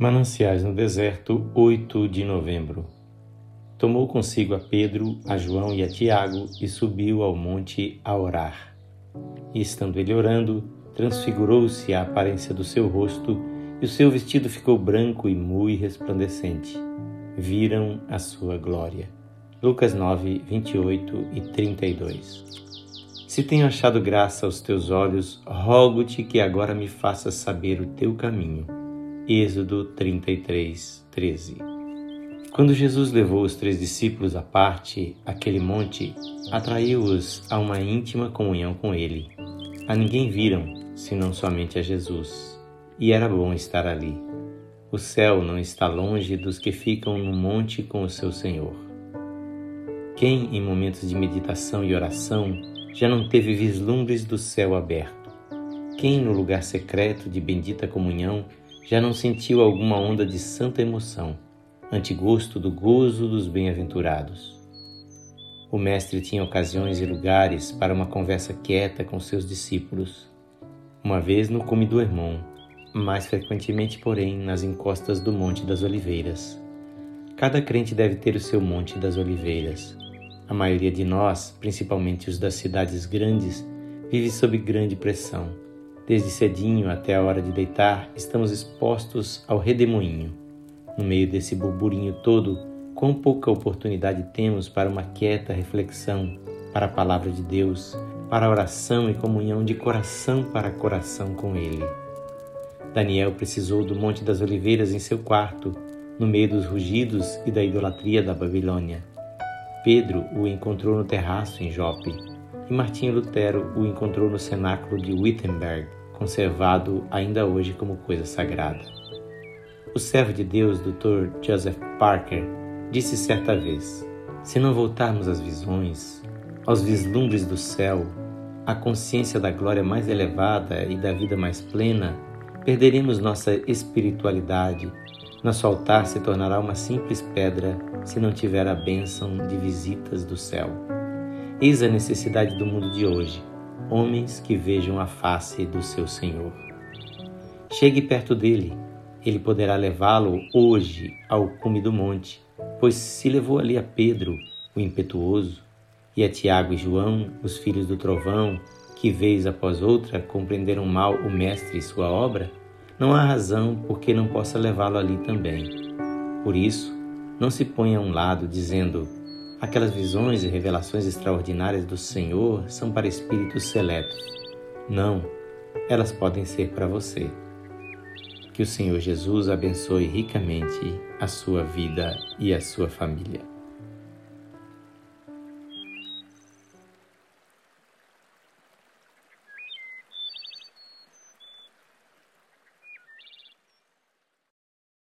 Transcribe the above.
Mananciais no Deserto, 8 de novembro. Tomou consigo a Pedro, a João e a Tiago e subiu ao monte a orar. E estando ele orando, transfigurou-se a aparência do seu rosto e o seu vestido ficou branco e muito resplandecente. Viram a sua glória. Lucas 9, 28 e 32. Se tenho achado graça aos teus olhos, rogo-te que agora me faças saber o teu caminho Êxodo 33, 13. Quando Jesus levou os três discípulos à parte, aquele monte atraiu-os a uma íntima comunhão com ele. A ninguém viram, senão somente a Jesus, e era bom estar ali. O céu não está longe dos que ficam no monte com o seu Senhor. Quem, em momentos de meditação e oração, já não teve vislumbres do céu aberto? Quem, no lugar secreto de bendita comunhão, já não sentiu alguma onda de santa emoção, antigosto do gozo dos bem-aventurados. O Mestre tinha ocasiões e lugares para uma conversa quieta com seus discípulos. Uma vez no cume do Hermon, mais frequentemente, porém, nas encostas do Monte das Oliveiras. Cada crente deve ter o seu Monte das Oliveiras. A maioria de nós, principalmente os das cidades grandes, vive sob grande pressão Desde cedinho até a hora de deitar, estamos expostos ao redemoinho. No meio desse burburinho todo, quão pouca oportunidade temos para uma quieta reflexão, para a palavra de Deus, para a oração e comunhão de coração para coração com Ele. Daniel precisou do Monte das Oliveiras em seu quarto, no meio dos rugidos e da idolatria da Babilônia. Pedro o encontrou no terraço em Jope, e Martinho Lutero o encontrou no cenáculo de Wittenberg conservado ainda hoje como coisa sagrada. O servo de Deus, Dr. Joseph Parker, disse certa vez: Se não voltarmos às visões, aos vislumbres do céu, à consciência da glória mais elevada e da vida mais plena, perderemos nossa espiritualidade. Nosso altar se tornará uma simples pedra se não tiver a bênção de visitas do céu. Eis a necessidade do mundo de hoje homens que vejam a face do seu Senhor. Chegue perto dele, ele poderá levá-lo hoje ao cume do monte, pois se levou ali a Pedro, o impetuoso, e a Tiago e João, os filhos do trovão, que vez após outra compreenderam mal o Mestre e sua obra, não há razão por que não possa levá-lo ali também. Por isso, não se ponha a um lado dizendo: Aquelas visões e revelações extraordinárias do Senhor são para espíritos seletos. Não, elas podem ser para você. Que o Senhor Jesus abençoe ricamente a sua vida e a sua família.